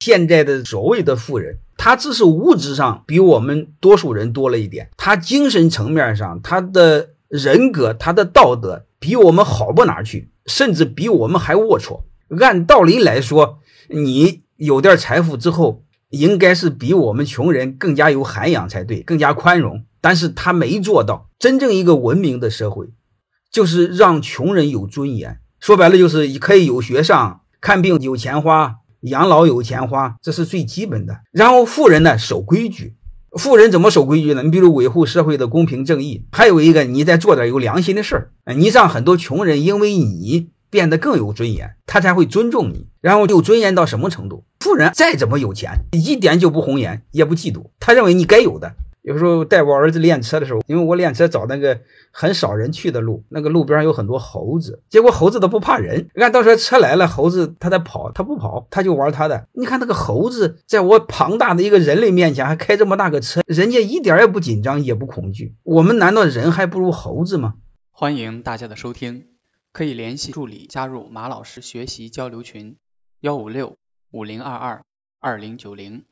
现在的所谓的富人，他只是物质上比我们多数人多了一点，他精神层面上，他的人格，他的道德比我们好不哪去，甚至比我们还龌龊。按道理来说，你有点财富之后，应该是比我们穷人更加有涵养才对，更加宽容。但是他没做到。真正一个文明的社会，就是让穷人有尊严。说白了，就是可以有学上，看病有钱花。养老有钱花，这是最基本的。然后富人呢守规矩，富人怎么守规矩呢？你比如维护社会的公平正义，还有一个你再做点有良心的事儿，你让很多穷人因为你变得更有尊严，他才会尊重你。然后就尊严到什么程度？富人再怎么有钱，一点就不红颜，也不嫉妒，他认为你该有的。有时候带我儿子练车的时候，因为我练车找那个很少人去的路，那个路边上有很多猴子，结果猴子都不怕人。你看到时候车来了，猴子它在跑，它不跑，它就玩它的。你看那个猴子在我庞大的一个人类面前还开这么大个车，人家一点也不紧张，也不恐惧。我们难道人还不如猴子吗？欢迎大家的收听，可以联系助理加入马老师学习交流群：幺五六五零二二二零九零。